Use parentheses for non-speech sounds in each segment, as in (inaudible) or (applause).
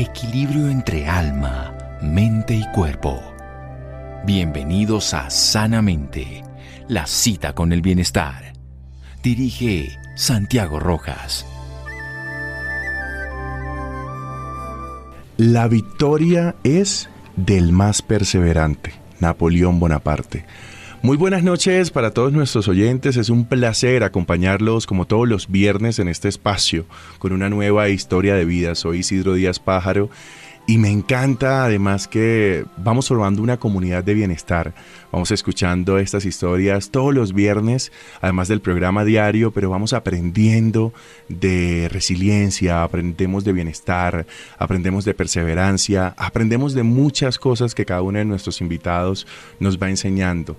Equilibrio entre alma, mente y cuerpo. Bienvenidos a Sanamente, la cita con el bienestar. Dirige Santiago Rojas. La victoria es del más perseverante, Napoleón Bonaparte. Muy buenas noches para todos nuestros oyentes. Es un placer acompañarlos como todos los viernes en este espacio con una nueva historia de vida. Soy Isidro Díaz Pájaro y me encanta además que vamos formando una comunidad de bienestar. Vamos escuchando estas historias todos los viernes, además del programa diario, pero vamos aprendiendo de resiliencia, aprendemos de bienestar, aprendemos de perseverancia, aprendemos de muchas cosas que cada uno de nuestros invitados nos va enseñando.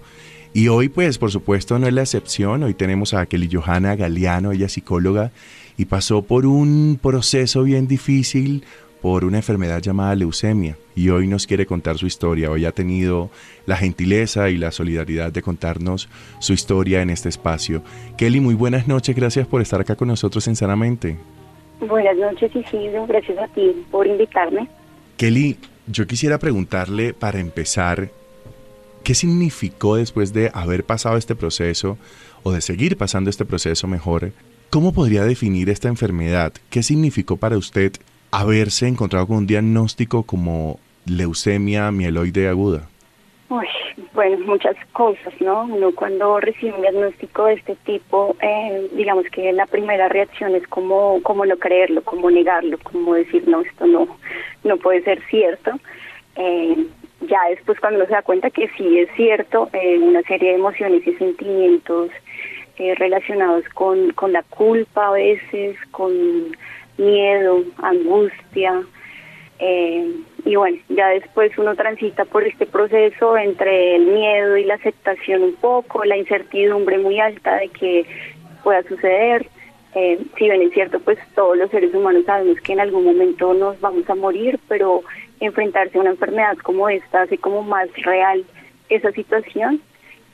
Y hoy, pues, por supuesto, no es la excepción. Hoy tenemos a Kelly Johanna Galeano, ella es psicóloga y pasó por un proceso bien difícil, por una enfermedad llamada leucemia y hoy nos quiere contar su historia. Hoy ha tenido la gentileza y la solidaridad de contarnos su historia en este espacio. Kelly, muy buenas noches, gracias por estar acá con nosotros en Sanamente. Buenas noches Isidro, gracias a ti por invitarme. Kelly, yo quisiera preguntarle para empezar, ¿qué significó después de haber pasado este proceso o de seguir pasando este proceso mejor? ¿Cómo podría definir esta enfermedad? ¿Qué significó para usted haberse encontrado con un diagnóstico como leucemia mieloide aguda? Uy, bueno, muchas cosas, ¿no? Uno cuando recibe un diagnóstico de este tipo, eh, digamos que la primera reacción es como, como no creerlo, como negarlo, como decir, no, esto no, no puede ser cierto. Eh, ya después cuando uno se da cuenta que sí es cierto, eh, una serie de emociones y sentimientos relacionados con, con la culpa a veces, con miedo, angustia. Eh, y bueno, ya después uno transita por este proceso entre el miedo y la aceptación un poco, la incertidumbre muy alta de que pueda suceder. Eh, si bien es cierto, pues todos los seres humanos sabemos que en algún momento nos vamos a morir, pero enfrentarse a una enfermedad como esta hace como más real esa situación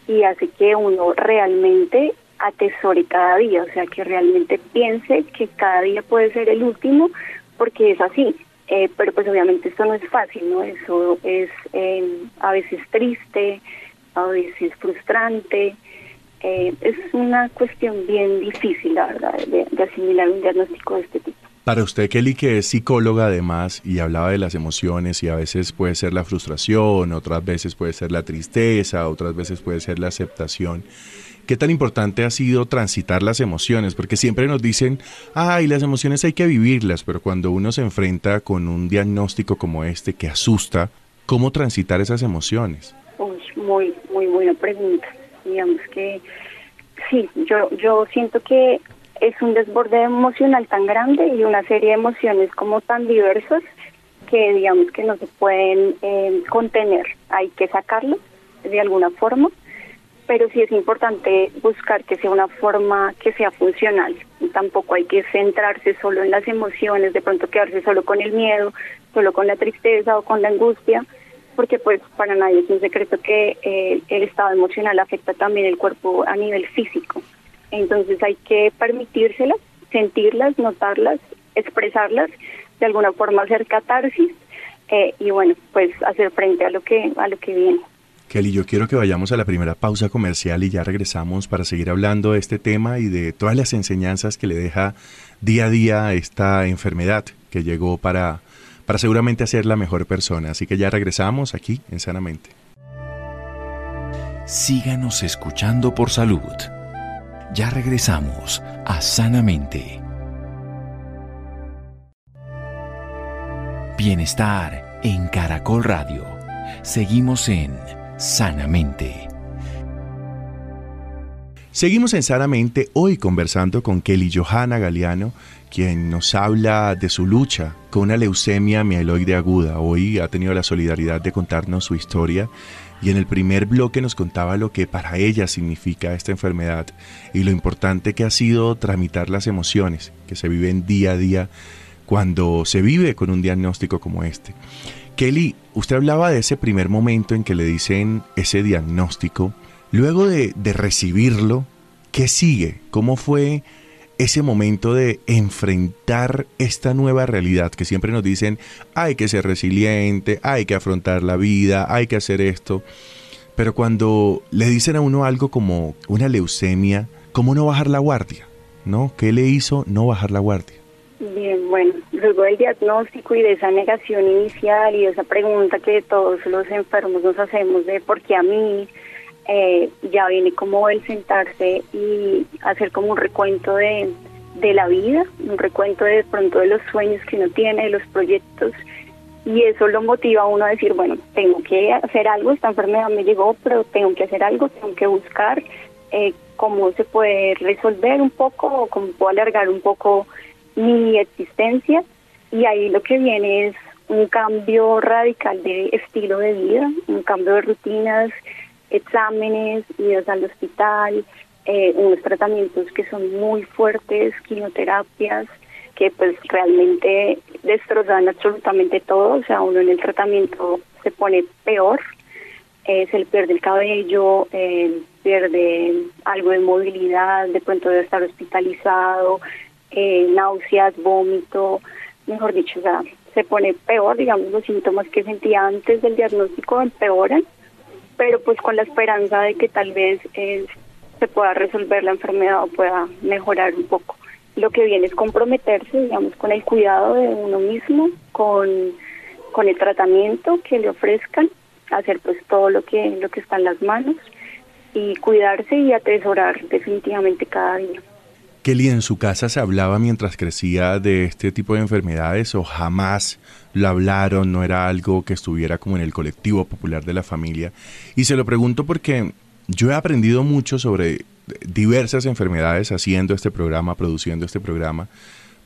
y hace que uno realmente atesore cada día, o sea, que realmente piense que cada día puede ser el último, porque es así. Eh, pero pues obviamente esto no es fácil, ¿no? Eso es eh, a veces triste, a veces frustrante. Eh, es una cuestión bien difícil, la verdad, de, de asimilar un diagnóstico de este tipo. Para usted, Kelly, que es psicóloga además y hablaba de las emociones y a veces puede ser la frustración, otras veces puede ser la tristeza, otras veces puede ser la aceptación. ¿Qué tan importante ha sido transitar las emociones? Porque siempre nos dicen, ay, las emociones hay que vivirlas, pero cuando uno se enfrenta con un diagnóstico como este que asusta, ¿cómo transitar esas emociones? Uy, muy, muy buena pregunta. Digamos que sí, yo, yo siento que es un desborde emocional tan grande y una serie de emociones como tan diversas que digamos que no se pueden eh, contener. Hay que sacarlo de alguna forma pero sí es importante buscar que sea una forma que sea funcional. Tampoco hay que centrarse solo en las emociones, de pronto quedarse solo con el miedo, solo con la tristeza o con la angustia, porque pues para nadie es un secreto que eh, el estado emocional afecta también el cuerpo a nivel físico. Entonces hay que permitírselas, sentirlas, notarlas, expresarlas, de alguna forma hacer catarsis eh, y bueno, pues hacer frente a lo que a lo que viene. Kelly, yo quiero que vayamos a la primera pausa comercial y ya regresamos para seguir hablando de este tema y de todas las enseñanzas que le deja día a día esta enfermedad que llegó para, para seguramente hacer la mejor persona. Así que ya regresamos aquí en Sanamente. Síganos escuchando por salud. Ya regresamos a Sanamente. Bienestar en Caracol Radio. Seguimos en Sanamente. Seguimos en Sanamente hoy conversando con Kelly Johanna Galeano, quien nos habla de su lucha con una leucemia mieloide aguda. Hoy ha tenido la solidaridad de contarnos su historia y en el primer bloque nos contaba lo que para ella significa esta enfermedad y lo importante que ha sido tramitar las emociones que se viven día a día cuando se vive con un diagnóstico como este. Kelly, usted hablaba de ese primer momento en que le dicen ese diagnóstico. Luego de, recibirlo, ¿qué sigue? ¿Cómo fue ese momento de enfrentar esta nueva realidad que siempre nos dicen hay que ser resiliente, hay que afrontar la vida, hay que hacer esto. Pero cuando le dicen a uno algo como una leucemia, ¿cómo no bajar la guardia? ¿No? ¿Qué le hizo no bajar la guardia? Bien, bueno, luego del diagnóstico y de esa negación inicial y de esa pregunta que todos los enfermos nos hacemos de por qué a mí, eh, ya viene como el sentarse y hacer como un recuento de, de la vida, un recuento de, pronto de los sueños que uno tiene, de los proyectos, y eso lo motiva a uno a decir, bueno, tengo que hacer algo, esta enfermedad me llegó, pero tengo que hacer algo, tengo que buscar eh, cómo se puede resolver un poco o cómo puedo alargar un poco mi existencia, y ahí lo que viene es un cambio radical de estilo de vida, un cambio de rutinas, exámenes, idas al hospital, eh, unos tratamientos que son muy fuertes, quimioterapias, que pues realmente destrozan absolutamente todo, o sea, uno en el tratamiento se pone peor, eh, se le pierde el cabello, eh, pierde algo de movilidad, de pronto debe estar hospitalizado, eh, náuseas, vómito, mejor dicho, o sea, se pone peor, digamos, los síntomas que sentía antes del diagnóstico empeoran pero pues con la esperanza de que tal vez eh, se pueda resolver la enfermedad o pueda mejorar un poco. Lo que viene es comprometerse, digamos, con el cuidado de uno mismo, con, con el tratamiento que le ofrezcan, hacer pues todo lo que, lo que está en las manos y cuidarse y atesorar definitivamente cada día. Kelly, ¿en su casa se hablaba mientras crecía de este tipo de enfermedades o jamás lo hablaron? ¿No era algo que estuviera como en el colectivo popular de la familia? Y se lo pregunto porque yo he aprendido mucho sobre diversas enfermedades haciendo este programa, produciendo este programa,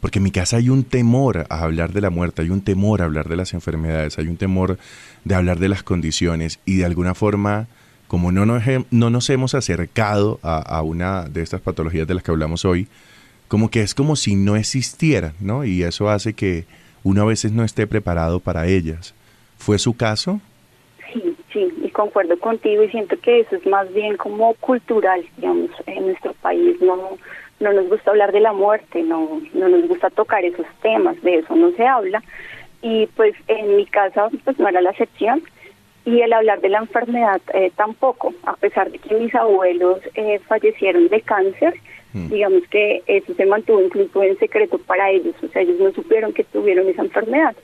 porque en mi casa hay un temor a hablar de la muerte, hay un temor a hablar de las enfermedades, hay un temor de hablar de las condiciones y de alguna forma como no nos, no nos hemos acercado a, una de estas patologías de las que hablamos hoy, como que es como si no existieran, ¿no? Y eso hace que uno a veces no esté preparado para ellas. ¿Fue su caso? Sí, sí, y concuerdo contigo y siento que eso es más bien como cultural, digamos, en nuestro país no no nos gusta hablar de la muerte, no no nos gusta tocar esos temas, de eso no se habla y pues en mi casa pues no era la excepción y el hablar de la enfermedad eh, tampoco, a pesar de que mis abuelos eh, fallecieron de cáncer, mm. digamos que eso se mantuvo incluso en secreto para ellos, o sea, ellos no supieron que tuvieron esa enfermedad.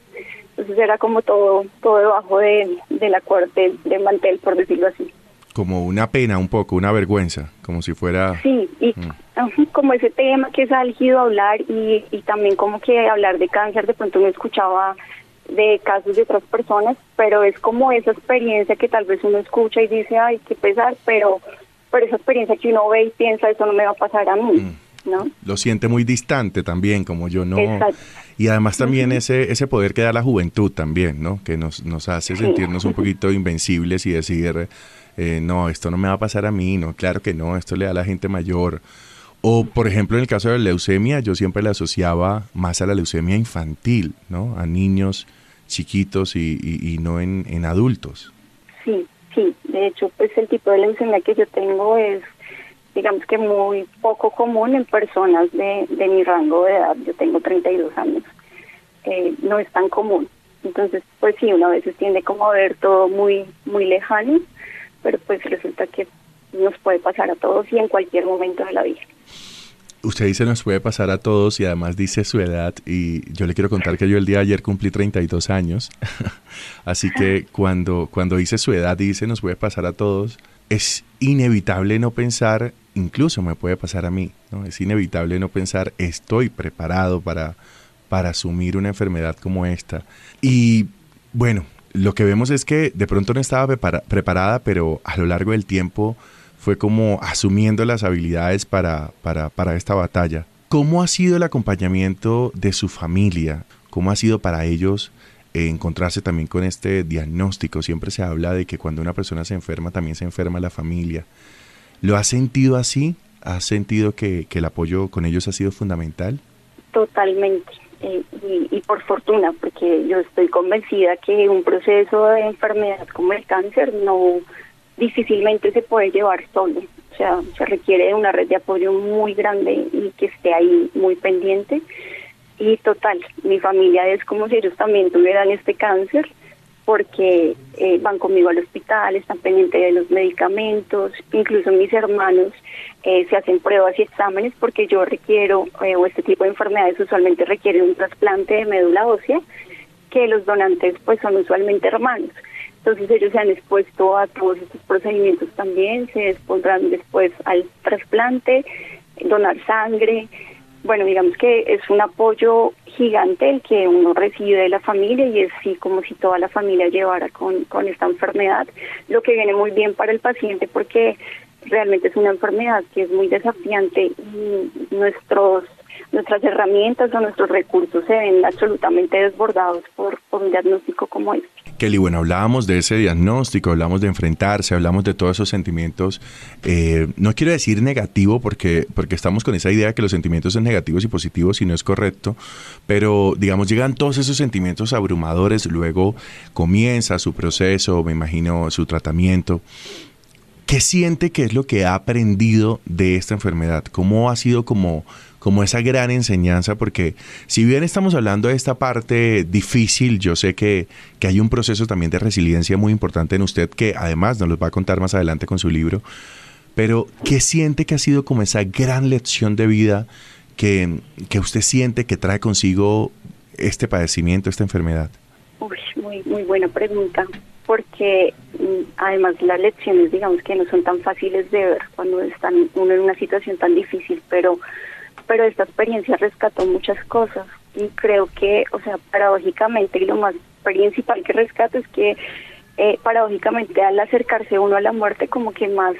Entonces era como todo todo debajo de, de la corte de mantel, por decirlo así. Como una pena un poco, una vergüenza, como si fuera... Sí, y mm. como ese tema que es álgido hablar y, y también como que hablar de cáncer, de pronto me escuchaba de casos de otras personas, pero es como esa experiencia que tal vez uno escucha y dice, ay, qué pesar, pero, pero esa experiencia que uno ve y piensa, eso no me va a pasar a mí. Mm. ¿No? Lo siente muy distante también, como yo no. Y además también ese, ese poder que da la juventud también, ¿no? Que nos, nos hace sentirnos un (laughs) poquito invencibles y decir, eh, no, esto no me va a pasar a mí, no, claro que no, esto le da a la gente mayor. O, por ejemplo, en el caso de la leucemia, yo siempre la asociaba más a la leucemia infantil, ¿no? A niños chiquitos y, no en, en adultos. Sí, sí. De hecho, pues el tipo de leucemia que yo tengo es, digamos que muy poco común en personas de, de mi rango de edad. Yo tengo 32 años. Eh, no es tan común. Entonces, pues sí, una veces tiende como a ver todo muy, muy lejano, pero pues resulta que nos puede pasar a todos y en cualquier momento de la vida usted dice nos puede pasar a todos y además dice su edad y yo le quiero contar que yo el día de ayer cumplí 32 años, (laughs) así que cuando, cuando dice su edad y dice nos puede pasar a todos, es inevitable no pensar, incluso me puede pasar a mí, ¿no? es inevitable no pensar estoy preparado para, para asumir una enfermedad como esta. Y bueno, lo que vemos es que de pronto no estaba preparada, pero a lo largo del tiempo fue como asumiendo las habilidades para, para, para esta batalla. ¿Cómo ha sido el acompañamiento de su familia? ¿Cómo ha sido para ellos eh, encontrarse también con este diagnóstico? Siempre se habla de que cuando una persona se enferma, también se enferma la familia. ¿Lo ha sentido así? ¿Ha sentido que, que el apoyo con ellos ha sido fundamental? Totalmente. Eh, y, por fortuna, porque yo estoy convencida que un proceso de enfermedad como el cáncer no, difícilmente se puede llevar solo. O sea, se requiere de una red de apoyo muy grande y que esté ahí muy pendiente. Y total, mi familia es como si ellos también tuvieran este cáncer porque eh, van conmigo al hospital, están pendientes de los medicamentos, incluso mis hermanos eh, se hacen pruebas y exámenes porque yo requiero, eh, o este tipo de enfermedades usualmente requieren un trasplante de médula ósea, que los donantes pues son usualmente hermanos. Entonces ellos se han expuesto a todos estos procedimientos también, se expondrán después al trasplante, donar sangre, bueno, digamos que es un apoyo gigante el que uno recibe de la familia y es sí como si toda la familia llevara con, con esta enfermedad, lo que viene muy bien para el paciente porque realmente es una enfermedad que es muy desafiante y nuestros nuestras herramientas o nuestros recursos se ven absolutamente desbordados por, por un diagnóstico como este. Kelly, bueno, hablábamos de ese diagnóstico, hablamos de enfrentarse, hablamos de todos esos sentimientos. Eh, no quiero decir negativo porque, porque estamos con esa idea de que los sentimientos son negativos y positivos y no es correcto, pero digamos, llegan todos esos sentimientos abrumadores, luego comienza su proceso, me imagino su tratamiento. ¿Qué siente que es lo que ha aprendido de esta enfermedad? ¿Cómo ha sido como como esa gran enseñanza, porque si bien estamos hablando de esta parte difícil, yo sé que, que hay un proceso también de resiliencia muy importante en usted, que además nos lo va a contar más adelante con su libro, pero ¿qué siente que ha sido como esa gran lección de vida que, que usted siente que trae consigo este padecimiento, esta enfermedad? Uy, muy, muy buena pregunta, porque mm, además las lecciones, digamos que no son tan fáciles de ver cuando están uno en una situación tan difícil, pero pero esta experiencia rescató muchas cosas y creo que, o sea, paradójicamente y lo más principal que rescato es que eh, paradójicamente al acercarse uno a la muerte como que más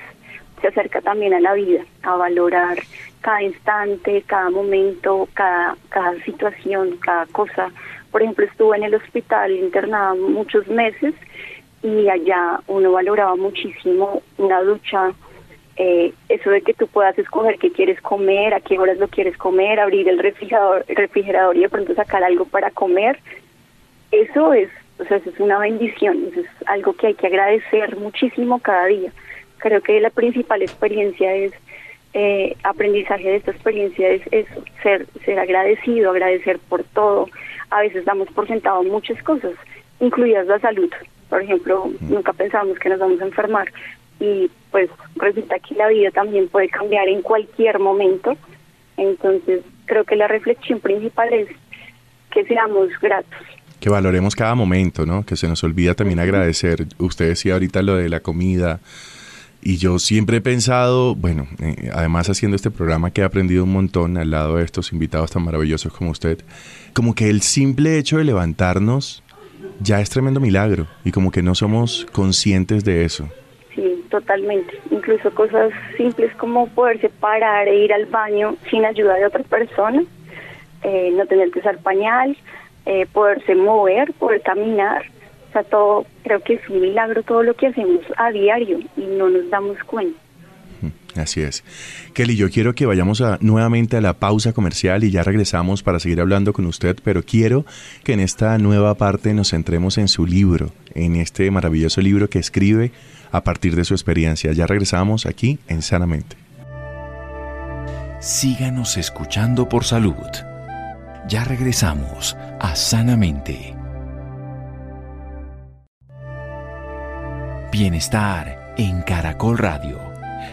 se acerca también a la vida, a valorar cada instante, cada momento, cada, cada situación, cada cosa. Por ejemplo, estuve en el hospital internada muchos meses y allá uno valoraba muchísimo una ducha, eh, eso de que tú puedas escoger qué quieres comer, a qué horas lo quieres comer, abrir el refrigerador, el refrigerador y de pronto sacar algo para comer, eso es, o sea, eso es una bendición, eso es algo que hay que agradecer muchísimo cada día. Creo que la principal experiencia es eh, aprendizaje de esta experiencia es eso, ser, ser agradecido, agradecer por todo. A veces damos por sentado muchas cosas, incluidas la salud. Por ejemplo, nunca pensamos que nos vamos a enfermar, y pues resulta que la vida también puede cambiar en cualquier momento. Entonces creo que la reflexión principal es que seamos gratos. Que valoremos cada momento, ¿no? Que se nos olvida también agradecer. Usted decía ahorita lo de la comida. Y yo siempre he pensado, bueno, eh, además haciendo este programa que he aprendido un montón al lado de estos invitados tan maravillosos como usted, como que el simple hecho de levantarnos ya es tremendo milagro y como que no somos conscientes de eso. Totalmente. Incluso cosas simples como poderse parar e ir al baño sin ayuda de otra persona, eh, no tener que usar pañal, eh, poderse mover, poder caminar. O sea, todo, creo que es un milagro todo lo que hacemos a diario y no nos damos cuenta. Así es. Kelly, yo quiero que vayamos a, nuevamente a la pausa comercial y ya regresamos para seguir hablando con usted, pero quiero que en esta nueva parte nos centremos en su libro, en este maravilloso libro que escribe a partir de su experiencia. Ya regresamos aquí en Sanamente. Síganos escuchando por salud. Ya regresamos a Sanamente. Bienestar en Caracol Radio.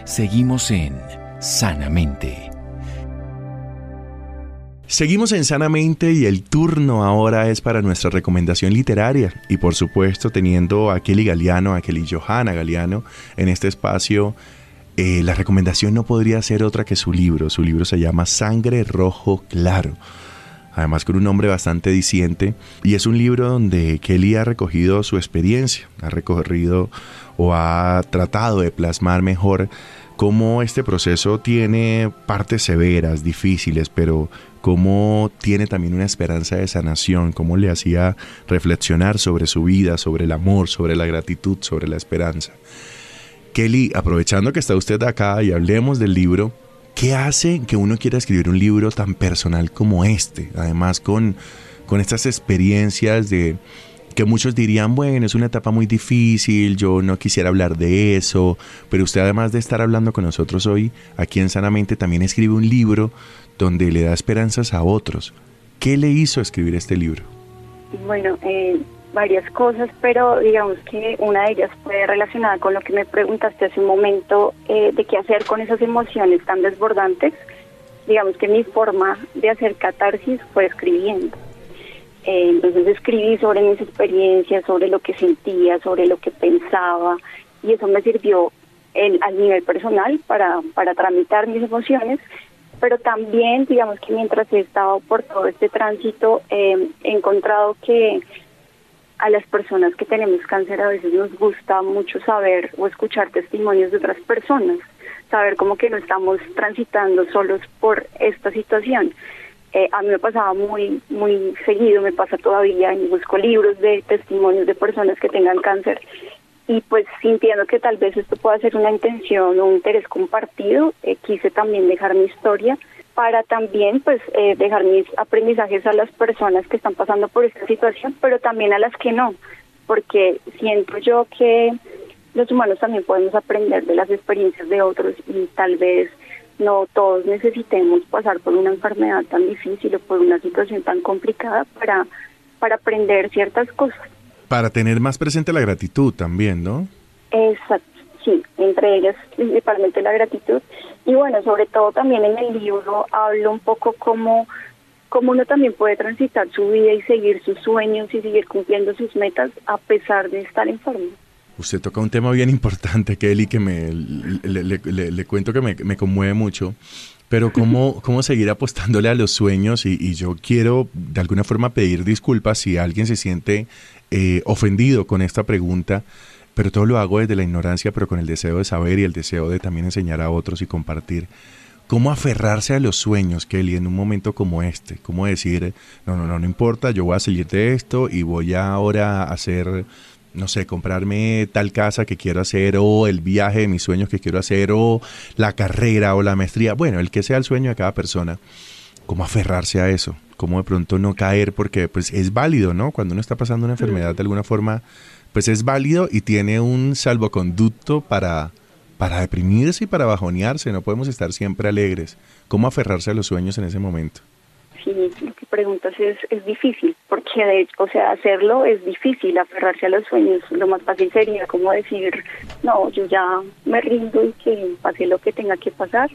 Seguimos en Sanamente. Seguimos en Sanamente y el turno ahora es para nuestra recomendación literaria y por supuesto teniendo a Kelly Galeano, a Kelly Johanna Galeano en este espacio, eh, la recomendación no podría ser otra que su libro. Su libro se llama Sangre Rojo Claro. Además con un nombre bastante diciente y es un libro donde Kelly ha recogido su experiencia, ha recorrido o ha tratado de plasmar mejor cómo este proceso tiene partes severas, difíciles, pero cómo tiene también una esperanza de sanación, cómo le hacía reflexionar sobre su vida, sobre el amor, sobre la gratitud, sobre la esperanza. Kelly, aprovechando que está usted acá y hablemos del libro, ¿qué hace que uno quiera escribir un libro tan personal como este? Además, con, con estas experiencias de, que muchos dirían, bueno, es una etapa muy difícil, yo no quisiera hablar de eso, pero usted además de estar hablando con nosotros hoy, aquí en Sanamente, también escribe un libro donde le da esperanzas a otros. ¿Qué le hizo escribir este libro? Bueno, eh, varias cosas, pero digamos que una de ellas fue relacionada con lo que me preguntaste hace un momento, eh, de qué hacer con esas emociones tan desbordantes. Digamos que mi forma de hacer catarsis fue escribiendo. Eh, entonces escribí sobre mis experiencias, sobre lo que sentía, sobre lo que pensaba, y eso me sirvió en, al nivel personal para, para tramitar mis emociones, pero también, digamos que mientras he estado por todo este tránsito, he encontrado que a las personas que tenemos cáncer a veces nos gusta mucho saber o escuchar testimonios de otras personas, saber como que no estamos transitando solos por esta situación. Eh, a mí me pasaba muy, muy seguido, me pasa todavía, y busco libros de testimonios de personas que tengan cáncer y pues sintiendo que tal vez esto pueda ser una intención o un interés compartido, eh, quise también dejar mi historia para también pues eh, dejar mis aprendizajes a las personas que están pasando por esta situación, pero también a las que no, porque siento yo que los humanos también podemos aprender de las experiencias de otros y tal vez no todos necesitemos pasar por una enfermedad tan difícil o por una situación tan complicada para, para aprender ciertas cosas. Para tener más presente la gratitud también, ¿no? Exacto, sí, entre ellas principalmente la gratitud y bueno, sobre todo también en el libro hablo un poco como cómo uno también puede transitar su vida y seguir sus sueños y seguir cumpliendo sus metas a pesar de estar enfermo. Usted toca un tema bien importante, Kelly, que me, le, cuento que me, me, conmueve mucho, pero (laughs) cómo, cómo seguir apostándole a los sueños y, y, yo quiero de alguna forma pedir disculpas si alguien se siente eh, ofendido con esta pregunta, pero todo lo hago desde la ignorancia, pero con el deseo de saber y el deseo de también enseñar a otros y compartir. ¿Cómo aferrarse a los sueños, Kelly, en un momento como este? ¿Cómo decir, no, no, no, no importa, yo voy a seguir de esto y voy ahora a hacer, no sé, comprarme tal casa que quiero hacer o el viaje de mis sueños que quiero hacer o la carrera o la maestría? Bueno, el que sea el sueño de cada persona. ¿Cómo aferrarse a eso? ¿Cómo de pronto no caer? Porque pues es válido, ¿no? Cuando uno está pasando una enfermedad de alguna forma pues es válido y tiene un salvoconducto para, para deprimirse y para bajonearse. No podemos estar siempre alegres. ¿Cómo aferrarse a los sueños en ese momento? Sí, lo que preguntas es, es difícil, porque de hecho, o sea, hacerlo es difícil, aferrarse a los sueños. Lo más fácil sería como decir, no, yo ya me rindo y que pase lo que tenga que pasar,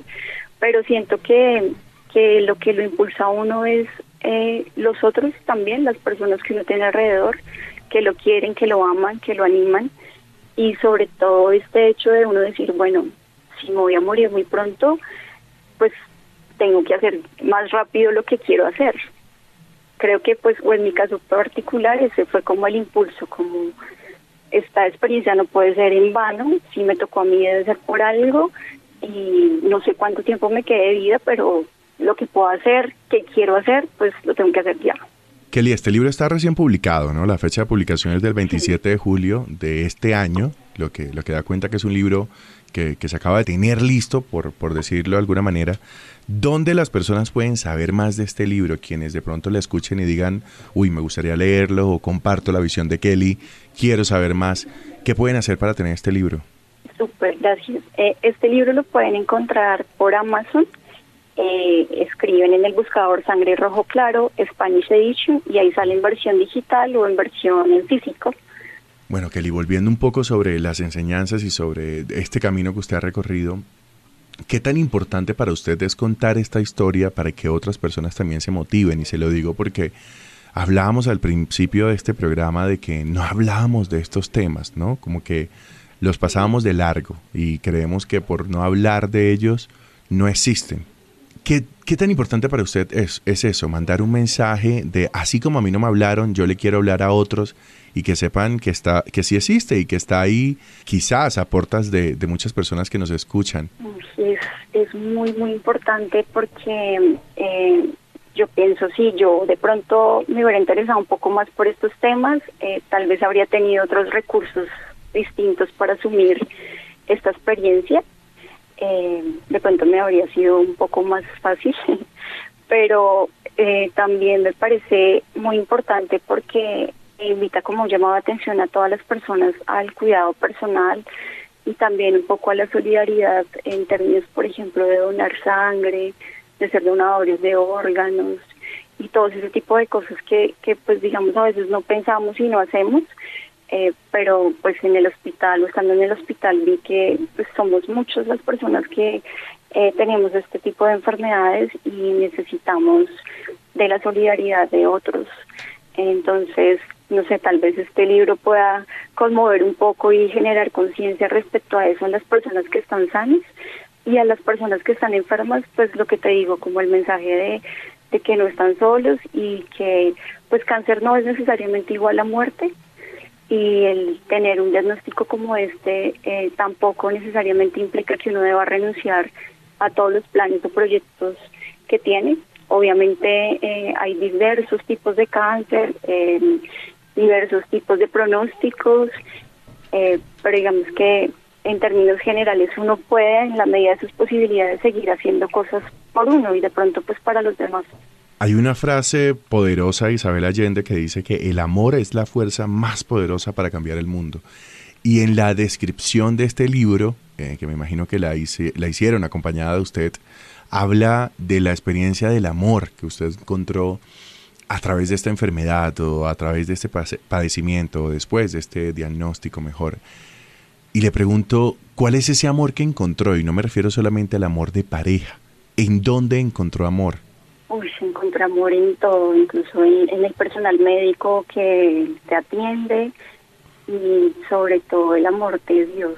pero siento que, que lo que lo impulsa a uno es eh, los otros también, las personas que uno tiene alrededor, que lo quieren, que lo aman, que lo animan y sobre todo este hecho de uno decir, bueno, si me voy a morir muy pronto, pues tengo que hacer más rápido lo que quiero hacer. Creo que pues o en mi caso particular ese fue como el impulso, como esta experiencia no puede ser en vano, si me tocó a mí debe ser por algo y no sé cuánto tiempo me quede de vida, pero lo que puedo hacer, que quiero hacer, pues lo tengo que hacer ya. Kelly, este libro está recién publicado, ¿no? La fecha de publicación es del 27 de julio de este año, lo que, lo que da cuenta que es un libro que, que se acaba de tener listo, por, por decirlo de alguna manera. ¿Dónde las personas pueden saber más de este libro? Quienes de pronto le escuchen y digan, uy, me gustaría leerlo o comparto la visión de Kelly, quiero saber más. ¿Qué pueden hacer para tener este libro? Súper, gracias. Eh, este libro lo pueden encontrar por Amazon eh, escriben en el buscador Sangre Rojo Claro, Spanish Edition, y ahí sale en versión digital o en versión en físico. Bueno, Kelly, volviendo un poco sobre las enseñanzas y sobre este camino que usted ha recorrido, ¿qué tan importante para usted es contar esta historia para que otras personas también se motiven? Y se lo digo porque hablábamos al principio de este programa de que no (laughs) hablábamos de estos temas, ¿no? Como que los pasábamos de largo y creemos que por no hablar de ellos no existen. ¿Qué, tan importante para usted es, es, eso? Mandar un mensaje de así como a mí no me hablaron, yo le quiero hablar a otros y que sepan que está, que sí existe y que está ahí quizás a puertas de, muchas personas que nos escuchan. Es, es muy, muy importante porque eh, yo pienso, si yo de pronto me hubiera interesado un poco más por estos temas, eh, tal vez habría tenido otros recursos distintos para asumir esta experiencia eh, de pronto me habría sido un poco más fácil, (laughs) pero eh, también me parece muy importante porque invita como llamado de atención a todas las personas al cuidado personal y también un poco a la solidaridad en términos, por ejemplo, de donar sangre, de ser donadores de órganos y todo ese tipo de cosas que, que pues digamos a veces no pensamos y no hacemos, eh, pero pues en el hospital o estando en el hospital vi que pues, somos muchos las personas que eh, tenemos este tipo de enfermedades y necesitamos de la solidaridad de otros. Entonces, no sé, tal vez este libro pueda conmover un poco y generar conciencia respecto a eso en las personas que están sanas y a las personas que están enfermas, pues lo que te digo, como el mensaje de, de que no están solos y que pues cáncer no es necesariamente igual a muerte y el tener un diagnóstico como este eh, tampoco necesariamente implica que uno deba renunciar a todos los planes o proyectos que tiene. Obviamente eh, hay diversos tipos de cáncer, eh, diversos tipos de pronósticos, eh, pero digamos que en términos generales uno puede en la medida de sus posibilidades seguir haciendo cosas por uno y de pronto pues para los demás. Hay una frase poderosa de Isabel Allende que dice que el amor es la fuerza más poderosa para cambiar el mundo. Y en la descripción de este libro, eh, que me imagino que la, la hicieron acompañada de usted, habla de la experiencia del amor que usted encontró a través de esta enfermedad o a través de este padecimiento o después de este diagnóstico mejor. Y le pregunto, ¿cuál es ese amor que encontró? Y no me refiero solamente al amor de pareja. ¿En dónde encontró amor? Uy, encuentra amor en todo, incluso en, el personal médico que te atiende y sobre todo el amor de Dios.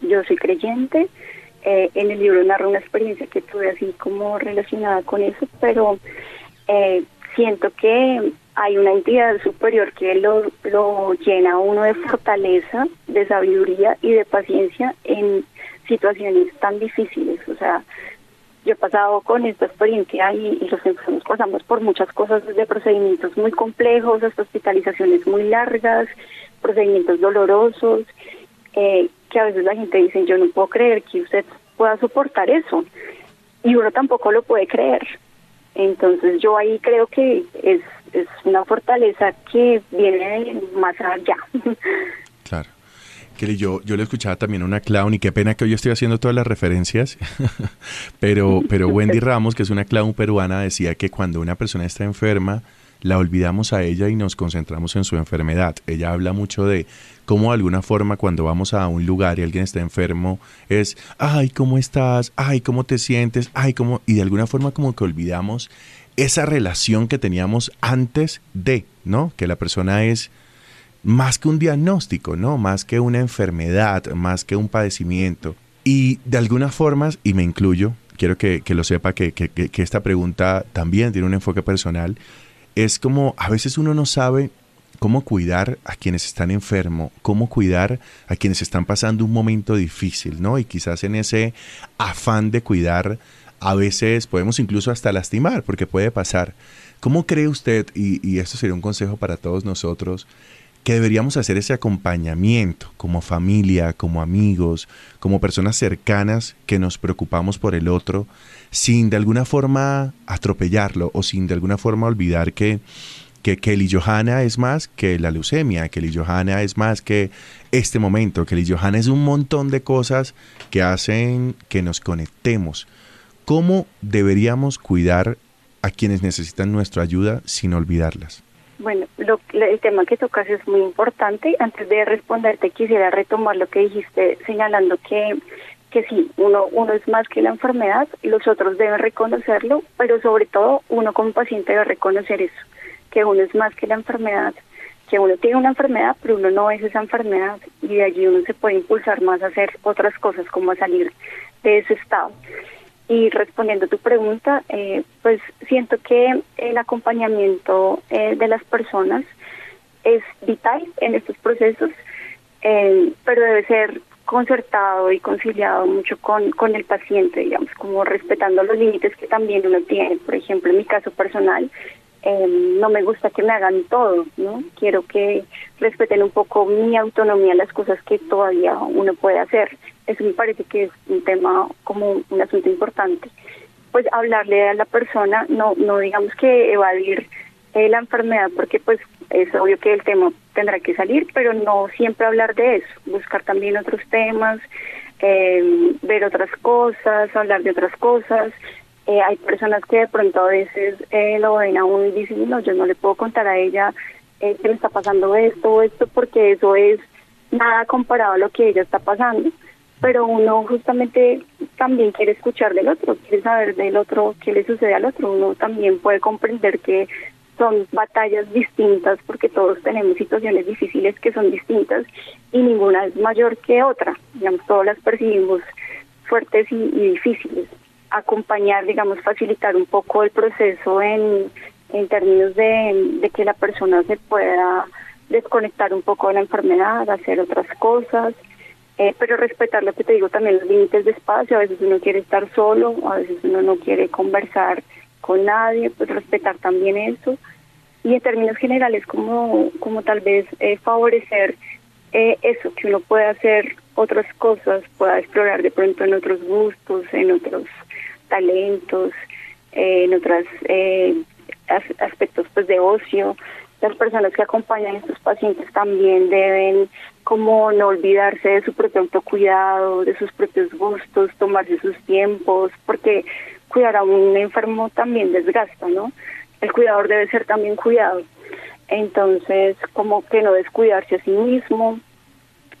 Yo soy creyente, eh, en el libro narro una experiencia que tuve así como relacionada con eso, pero eh, siento que hay una entidad superior que lo, lo llena uno de fortaleza, de sabiduría y de paciencia en situaciones tan difíciles. O sea, yo he pasado con esta experiencia y, y los enfermos pasamos por muchas cosas, desde procedimientos muy complejos hasta hospitalizaciones muy largas, procedimientos dolorosos, eh, que a veces la gente dice, yo no puedo creer que usted pueda soportar eso. Y uno tampoco lo puede creer. Entonces yo ahí creo que es, es una fortaleza que viene más allá. (laughs) Kelly, yo, yo le escuchaba también a una clown y qué pena que hoy estoy haciendo todas las referencias, (laughs) pero, pero Wendy Ramos, que es una clown peruana, decía que cuando una persona está enferma, la olvidamos a ella y nos concentramos en su enfermedad. Ella habla mucho de cómo de alguna forma cuando vamos a un lugar y alguien está enfermo es, ay, ¿cómo estás? Ay, ¿cómo te sientes? Ay, ¿cómo? Y de alguna forma como que olvidamos esa relación que teníamos antes de, ¿no? Que la persona es más que un diagnóstico, ¿no? Más que una enfermedad, más que un padecimiento. Y de alguna forma, y me incluyo, quiero que, que lo sepa, que, que, que esta pregunta también tiene un enfoque personal, es como a veces uno no sabe cómo cuidar a quienes están enfermos, cómo cuidar a quienes están pasando un momento difícil, ¿no? Y quizás en ese afán de cuidar, a veces podemos incluso hasta lastimar, porque puede pasar. ¿Cómo cree usted, y, y esto sería un consejo para todos nosotros, que deberíamos hacer ese acompañamiento como familia, como amigos, como personas cercanas que nos preocupamos por el otro, sin de alguna forma atropellarlo o sin de alguna forma olvidar que, que Kelly Johanna es más que la leucemia, Kelly Johanna es más que este momento, Kelly Johanna es un montón de cosas que hacen que nos conectemos. ¿Cómo deberíamos cuidar a quienes necesitan nuestra ayuda sin olvidarlas? Bueno, lo, el tema que tocas es muy importante. Antes de responderte, quisiera retomar lo que dijiste, señalando que que sí, uno, uno es más que la enfermedad, los otros deben reconocerlo, pero sobre todo uno como paciente debe reconocer eso, que uno es más que la enfermedad, que uno tiene una enfermedad, pero uno no es esa enfermedad y de allí uno se puede impulsar más a hacer otras cosas como a salir de ese estado. Y respondiendo a tu pregunta, eh, pues siento que el acompañamiento eh, de las personas es vital en estos procesos, eh, pero debe ser concertado y conciliado mucho con, con el paciente, digamos, como respetando los límites que también uno tiene. Por ejemplo, en mi caso personal, eh, no me gusta que me hagan todo, ¿no? Quiero que respeten un poco mi autonomía, las cosas que todavía uno puede hacer. Eso me parece que es un tema como un asunto importante. Pues hablarle a la persona, no, no digamos que evadir eh, la enfermedad, porque pues es obvio que el tema tendrá que salir, pero no siempre hablar de eso, buscar también otros temas, eh, ver otras cosas, hablar de otras cosas. Eh, hay personas que de pronto a veces eh, lo ven a uno y dicen, no, yo no le puedo contar a ella que le está pasando esto o esto, porque eso es nada comparado a lo que ella está pasando. Pero uno justamente también quiere escuchar del otro, quiere saber del otro qué le sucede al otro. Uno también puede comprender que son batallas distintas porque todos tenemos situaciones difíciles que son distintas y ninguna es mayor que otra. Digamos, todas las percibimos fuertes y, difíciles. Acompañar, digamos, facilitar un poco el proceso en, en términos de, de que la persona se pueda desconectar un poco de la enfermedad, hacer otras cosas, eh, pero respetar lo que te digo también, los límites de espacio, a veces uno quiere estar solo, a veces uno no quiere conversar con nadie, pues respetar también eso. Y en términos generales, como, como tal vez eh, favorecer eh, eso, que uno pueda hacer otras cosas, pueda explorar de pronto en otros gustos, en otros talentos, eh, en otros aspectos pues de ocio. Las personas que acompañan a estos pacientes también deben como no olvidarse de su propio autocuidado, de sus propios gustos, tomarse sus tiempos, porque cuidar a un enfermo también desgasta, ¿no? El cuidador debe ser también cuidado. Entonces, como que no descuidarse a sí mismo,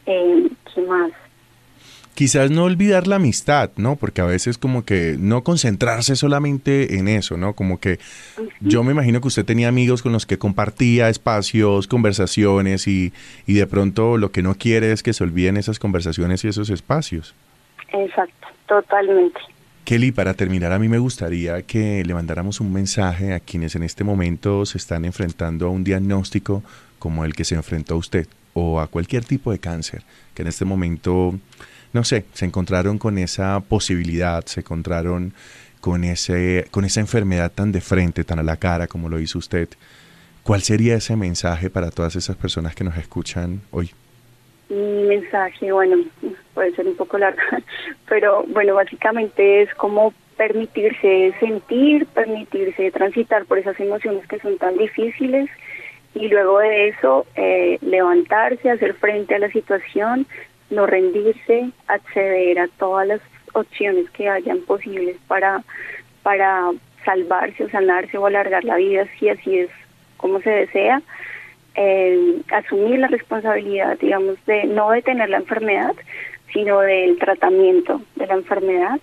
eh, ¿qué más? Quizás no olvidar la amistad, ¿no? Porque a veces como que no concentrarse solamente en eso, ¿no? Como que yo me imagino que usted tenía amigos con los que compartía espacios, conversaciones y, y de pronto lo que no quiere es que se olviden esas conversaciones y esos espacios. Exacto, totalmente. Kelly, para terminar, a mí me gustaría que le mandáramos un mensaje a quienes en este momento se están enfrentando a un diagnóstico como el que se enfrentó usted o a cualquier tipo de cáncer, que en este momento, no sé, se encontraron con esa posibilidad, se encontraron con, ese, con esa enfermedad tan de frente, tan a la cara como lo hizo usted. ¿Cuál sería ese mensaje para todas esas personas que nos escuchan hoy? Mi mensaje, bueno, puede ser un poco largo, (laughs) pero bueno, básicamente es como permitirse sentir, permitirse transitar por esas emociones que son tan difíciles y luego de eso eh, levantarse, hacer frente a la situación, no rendirse, acceder a todas las opciones que hayan posibles para, para salvarse o sanarse o alargar la vida si así es como se desea asumir la responsabilidad, digamos, de no detener la enfermedad, sino del tratamiento de la enfermedad,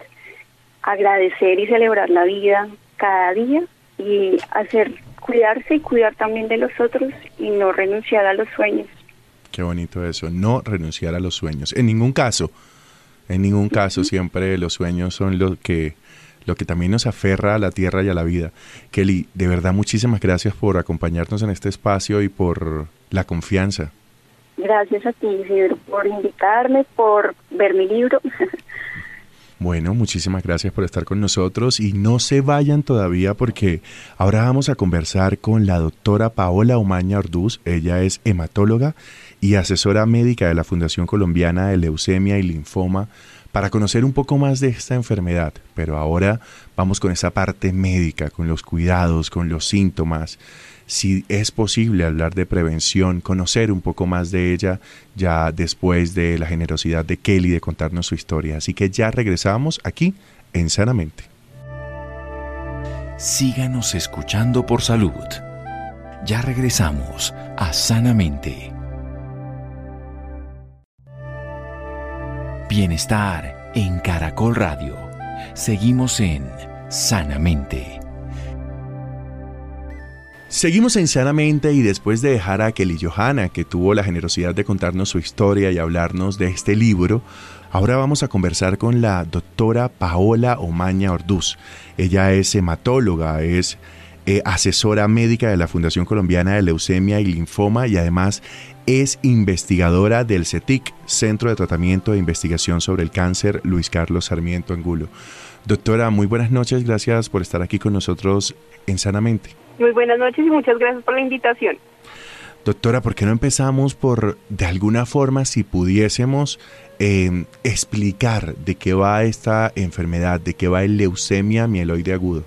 agradecer y celebrar la vida cada día y hacer cuidarse y cuidar también de los otros y no renunciar a los sueños. Qué bonito eso, no renunciar a los sueños. En ningún caso, en ningún caso siempre los sueños son lo que lo que también nos aferra a la tierra y a la vida. Kelly, de verdad muchísimas gracias por acompañarnos en este espacio y por la confianza. Gracias a ti, Isidro, por invitarme, por ver mi libro. (laughs) Bueno, muchísimas gracias por estar con nosotros y no se vayan todavía porque ahora vamos a conversar con la doctora Paola Omaña Orduz. Ella es hematóloga y asesora médica de la Fundación Colombiana de Leucemia y Linfoma para conocer un poco más de esta enfermedad, pero ahora vamos con esa parte médica, con los cuidados, con los síntomas, si es posible hablar de prevención, conocer un poco más de ella ya después de la generosidad de Kelly de contarnos su historia. Así que ya regresamos aquí en Sanamente. Síganos escuchando por salud. Ya regresamos a Sanamente. Bienestar en Caracol Radio. Seguimos en Sanamente. Seguimos en Sanamente y después de dejar a Kelly Johanna, que tuvo la generosidad de contarnos su historia y hablarnos de este libro, ahora vamos a conversar con la doctora Paola Omaña Orduz. Ella es hematóloga, es eh, asesora médica de la Fundación Colombiana de Leucemia y Linfoma y además es investigadora del CETIC, Centro de Tratamiento e Investigación sobre el Cáncer Luis Carlos Sarmiento Angulo. Doctora, muy buenas noches, gracias por estar aquí con nosotros en Sanamente. Muy buenas noches y muchas gracias por la invitación. Doctora, ¿por qué no empezamos por, de alguna forma, si pudiésemos em, explicar de qué va esta enfermedad, de qué va el leucemia mieloide agudo?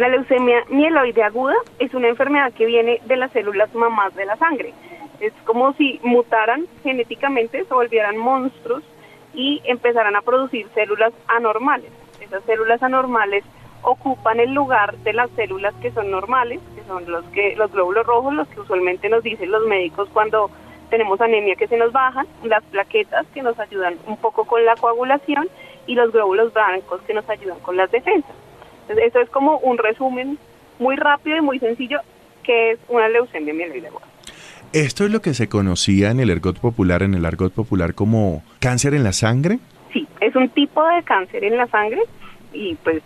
La leucemia mieloide aguda es una enfermedad que viene de las células mamás de la sangre. Es como si mutaran genéticamente, se volvieran monstruos y empezaran a producir células anormales. Esas células anormales ocupan el lugar de las células que son normales, que son los que los glóbulos rojos, los que usualmente nos dicen los médicos cuando tenemos anemia que se nos bajan, las plaquetas que nos ayudan un poco con la coagulación y los glóbulos blancos que nos ayudan con las defensas. Entonces, eso es como un resumen muy rápido y muy sencillo que es una leucemia mieloide ¿Esto es lo que se conocía en el argot popular, en el argot popular como cáncer en la sangre? Sí, es un tipo de cáncer en la sangre y pues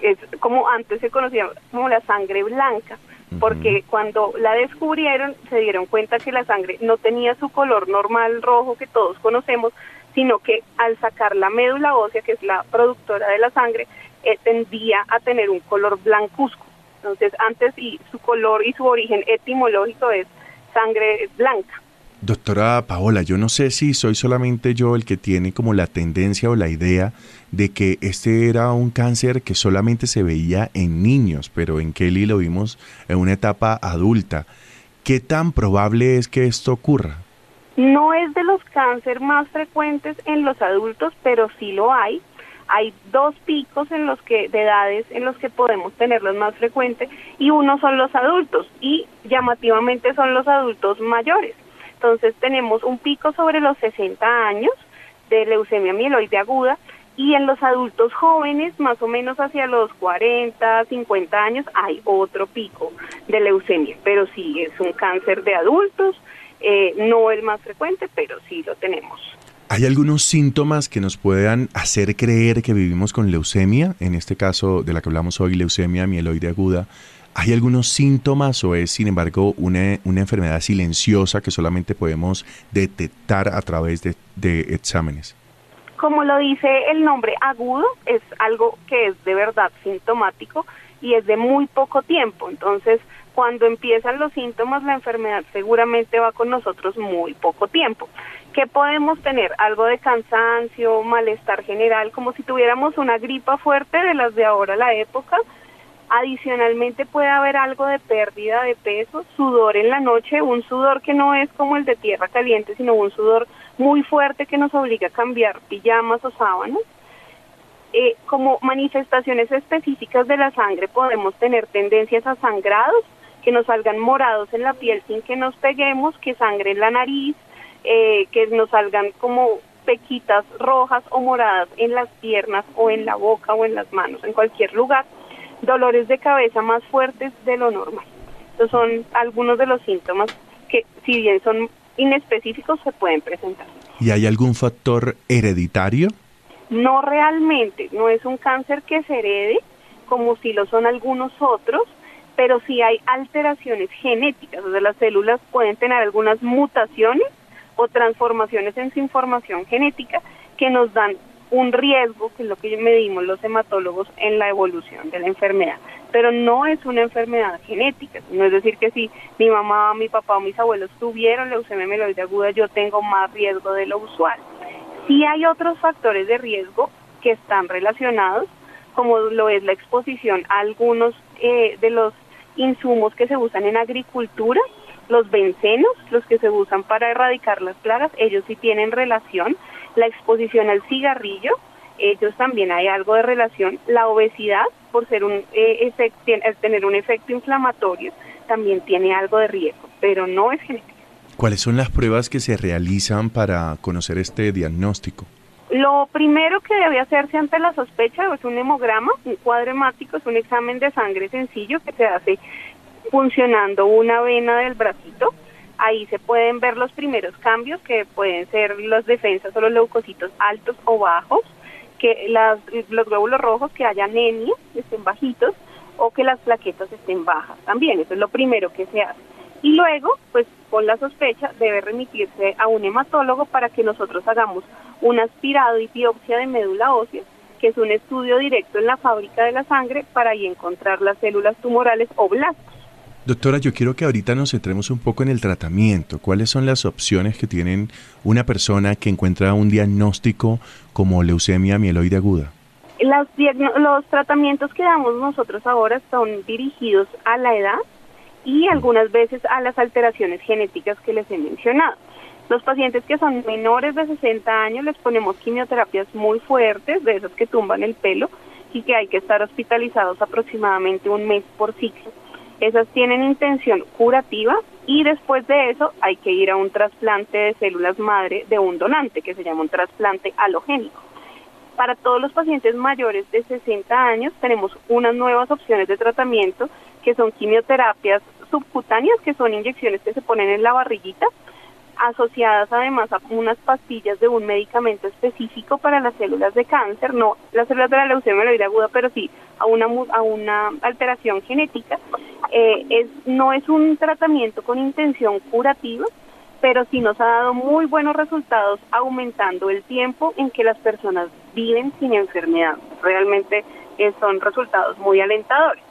es como antes se conocía como la sangre blanca, porque cuando la descubrieron se dieron cuenta que la sangre no tenía su color normal rojo que todos conocemos, sino que al sacar la médula ósea, que es la productora de la sangre, eh, tendía a tener un color blancuzco. Entonces, antes y su color y su origen etimológico es sangre blanca. Doctora Paola, yo no sé si soy solamente yo el que tiene como la tendencia o la idea de que este era un cáncer que solamente se veía en niños, pero en Kelly lo vimos en una etapa adulta. ¿Qué tan probable es que esto ocurra? No es de los cánceres más frecuentes en los adultos, pero sí lo hay. Hay dos picos en los que de edades en los que podemos tenerlos más frecuentes y uno son los adultos y llamativamente son los adultos mayores. Entonces tenemos un pico sobre los 60 años de leucemia mieloide aguda y en los adultos jóvenes, más o menos hacia los 40, 50 años, hay otro pico de leucemia, pero sí es un cáncer de adultos, eh, no el más frecuente, pero sí lo tenemos. ¿Hay algunos síntomas que nos puedan hacer creer que vivimos con leucemia? En este caso de la que hablamos hoy, leucemia mieloide aguda. ¿Hay algunos síntomas o es, sin embargo, una, enfermedad silenciosa que solamente podemos detectar a través de, exámenes? Como lo dice el nombre agudo, es algo que es de verdad sintomático y es de muy poco tiempo. Entonces, cuando empiezan los síntomas, la enfermedad seguramente va con nosotros muy poco tiempo. ¿Qué podemos tener? Algo de cansancio, malestar general, como si tuviéramos una gripa fuerte de las de ahora la época, Adicionalmente puede haber algo de pérdida de peso, sudor en la noche, un sudor que no es como el de tierra caliente, sino un sudor muy fuerte que nos obliga a cambiar pijamas o sábanas. Eh, como manifestaciones específicas de la sangre podemos tener tendencias a sangrados, que nos salgan morados en la piel sin que nos peguemos, que sangre en la nariz, eh, que nos salgan como pequitas rojas o moradas en las piernas o en la boca o en las manos, en cualquier lugar dolores de cabeza más fuertes de lo normal. Estos son algunos de los síntomas que, si bien son inespecíficos, se pueden presentar. ¿Y hay algún factor hereditario? No realmente, no es un cáncer que se herede, como si lo son algunos otros, pero sí hay alteraciones genéticas, o sea, las células pueden tener algunas mutaciones o transformaciones en su información genética que nos dan un riesgo, que es lo que medimos los hematólogos en la evolución de la enfermedad. Pero no es una enfermedad genética, no es decir que si mi mamá, mi papá o mis abuelos tuvieron leucemia mieloide aguda, yo tengo más riesgo de lo usual. Sí hay otros factores de riesgo que están relacionados, como lo es la exposición a algunos eh, de los insumos que se usan en agricultura, los bencenos, los que se usan para erradicar las plagas, ellos sí tienen relación la exposición al cigarrillo, ellos también hay algo de relación. La obesidad, por ser un eh, tener un efecto inflamatorio, también tiene algo de riesgo, pero no es genético. ¿Cuáles son las pruebas que se realizan para conocer este diagnóstico? Lo primero que debe hacerse ante la sospecha es un hemograma, un cuadro hemático, es un examen de sangre sencillo que se hace funcionando una vena del bracito Ahí se pueden ver los primeros cambios que pueden ser las defensas o los leucocitos altos o bajos, que las, los glóbulos rojos que haya anemia, estén bajitos, o que las plaquetas estén bajas también. Eso es lo primero que se hace. Y luego, pues con la sospecha, debe remitirse a un hematólogo para que nosotros hagamos un aspirado y biopsia de médula ósea, que es un estudio directo en la fábrica de la sangre para ahí encontrar las células tumorales o blastos. Doctora, yo quiero que ahorita nos centremos un poco en el tratamiento. ¿Cuáles son las opciones que tienen una persona que encuentra un diagnóstico como leucemia mieloide aguda? los tratamientos que damos nosotros ahora son dirigidos a la edad y algunas veces a las alteraciones genéticas que les he mencionado. Los pacientes que son menores de 60 años les ponemos quimioterapias muy fuertes, de esas que tumban el pelo y que hay que estar hospitalizados aproximadamente un mes por ciclo. Esas tienen intención curativa y después de eso hay que ir a un trasplante de células madre de un donante que se llama un trasplante halogénico. Para todos los pacientes mayores de 60 años tenemos unas nuevas opciones de tratamiento que son quimioterapias subcutáneas, que son inyecciones que se ponen en la barriguita, asociadas además a unas pastillas de un medicamento específico para las células de cáncer, no las células de la leucemia mieloide aguda, pero sí a una a una alteración genética. Eh, es no es un tratamiento con intención curativa, pero sí nos ha dado muy buenos resultados aumentando el tiempo en que las personas viven sin enfermedad. Realmente eh, son resultados muy alentadores.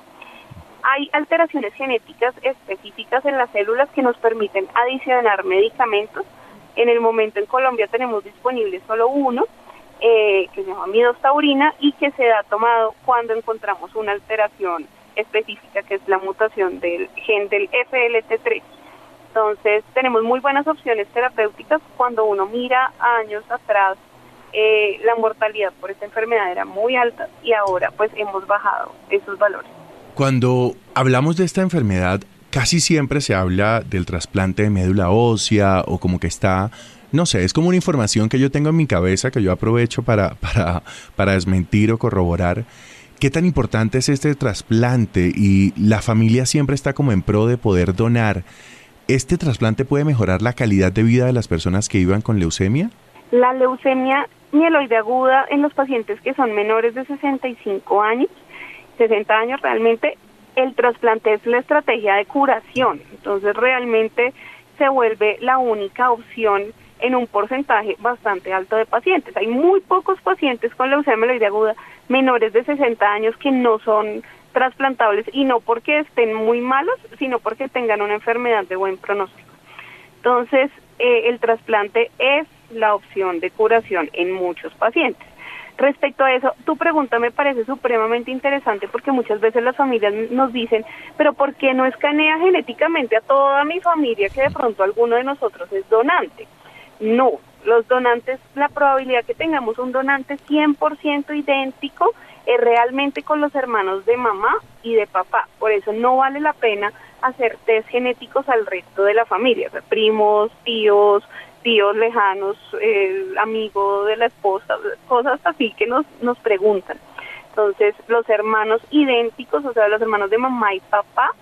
Hay alteraciones genéticas específicas en las células que nos permiten adicionar medicamentos. En el momento en Colombia tenemos disponible solo uno, eh, que se llama midostaurina y que se da tomado cuando encontramos una alteración específica que es la mutación del gen del FLT3. Entonces tenemos muy buenas opciones terapéuticas cuando uno mira años atrás eh, la mortalidad por esta enfermedad era muy alta y ahora pues hemos bajado esos valores. Cuando hablamos de esta enfermedad, casi siempre se habla del trasplante de médula ósea o como que está, no sé, es como una información que yo tengo en mi cabeza que yo aprovecho para, (laughs) para, para desmentir o corroborar. ¿Qué tan importante es este trasplante? Y la familia siempre está como en pro de poder donar. ¿Este trasplante puede mejorar la calidad de vida de las personas que vivan con leucemia? La leucemia mieloide aguda en los pacientes que son menores de 65 años 60 años realmente el trasplante es la estrategia de curación, entonces realmente se vuelve la única opción en un porcentaje bastante alto de pacientes. Hay muy pocos pacientes con leucemia mieloide aguda menores de 60 años que no son trasplantables y no porque estén muy malos, sino porque tengan una enfermedad de buen pronóstico. Entonces, eh, el trasplante es la opción de curación en muchos pacientes. Respecto a eso, tu pregunta me parece supremamente interesante porque muchas veces las familias nos dicen, pero ¿por qué no escanea genéticamente a toda mi familia que de pronto alguno de nosotros es donante? No, los donantes, la probabilidad que tengamos un donante 100% idéntico es realmente con los hermanos de mamá y de papá. Por eso no vale la pena hacer test genéticos al resto de la familia, primos, tíos, tíos lejanos, el amigo de la esposa, cosas así que nos, nos preguntan. Entonces, los hermanos idénticos, o sea, los hermanos de mamá y papá,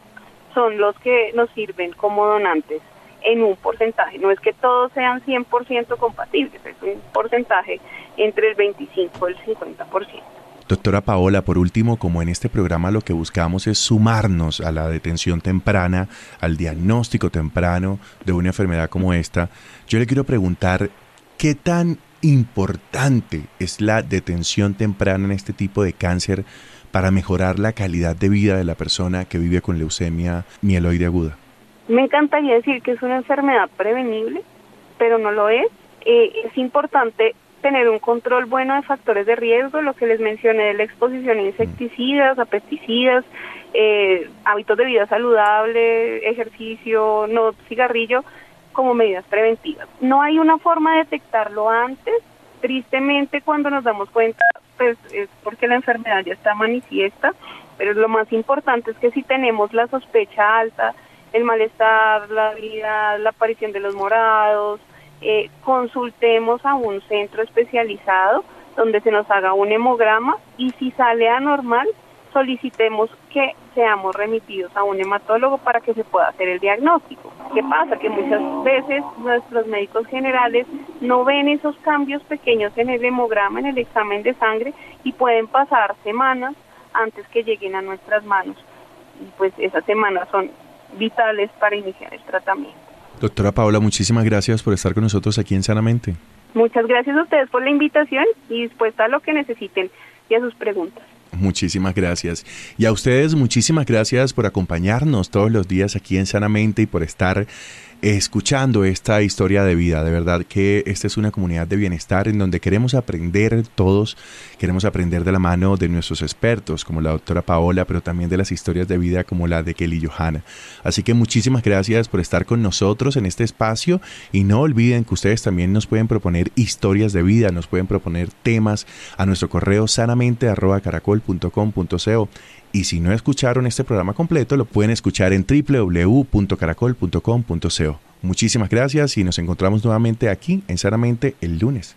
son los que nos sirven como donantes en un porcentaje. No es que todos sean 100% compatibles, es un porcentaje entre el 25 y el 50%. Doctora Paola, por último, como en este programa lo que buscamos es sumarnos a la detención temprana, al diagnóstico temprano de una enfermedad como esta, yo le quiero preguntar qué tan importante es la detención temprana en este tipo de cáncer para mejorar la calidad de vida de la persona que vive con leucemia mieloide aguda. Me encantaría decir que es una enfermedad prevenible, pero no lo es. Eh, es importante tener un control bueno de factores de riesgo, lo que les mencioné de la exposición a insecticidas, a pesticidas, eh, hábitos de vida saludable, ejercicio, no cigarrillo, como medidas preventivas. No hay una forma de detectarlo antes, tristemente cuando nos damos cuenta, pues es porque la enfermedad ya está manifiesta, pero lo más importante es que si tenemos la sospecha alta, el malestar, la habilidad, la aparición de los morados, eh, consultemos a un centro especializado donde se nos haga un hemograma y si sale anormal, solicitemos que seamos remitidos a un hematólogo para que se pueda hacer el diagnóstico. ¿Qué pasa? Que muchas veces nuestros médicos generales no ven esos cambios pequeños en el hemograma, en el examen de sangre y pueden pasar semanas antes que lleguen a nuestras manos. Y pues esas semanas son vitales para iniciar el tratamiento. Doctora Paola, muchísimas gracias por estar con nosotros aquí en Sanamente. Muchas gracias a ustedes por la invitación y dispuesta a lo que necesiten y a sus preguntas. Muchísimas gracias. Y a ustedes muchísimas gracias por acompañarnos todos los días aquí en Sanamente y por estar escuchando esta historia de vida. De verdad que esta es una comunidad de bienestar en donde queremos aprender todos, queremos aprender de la mano de nuestros expertos, como la doctora Paola, pero también de las historias de vida como la de Kelly Johanna. Así que muchísimas gracias por estar con nosotros en este espacio y no olviden que ustedes también nos pueden proponer historias de vida, nos pueden proponer temas a nuestro correo sanamente y si no escucharon este programa completo, lo pueden escuchar en www.caracol.com.co. Muchísimas gracias y nos encontramos nuevamente aquí en Sanamente el lunes.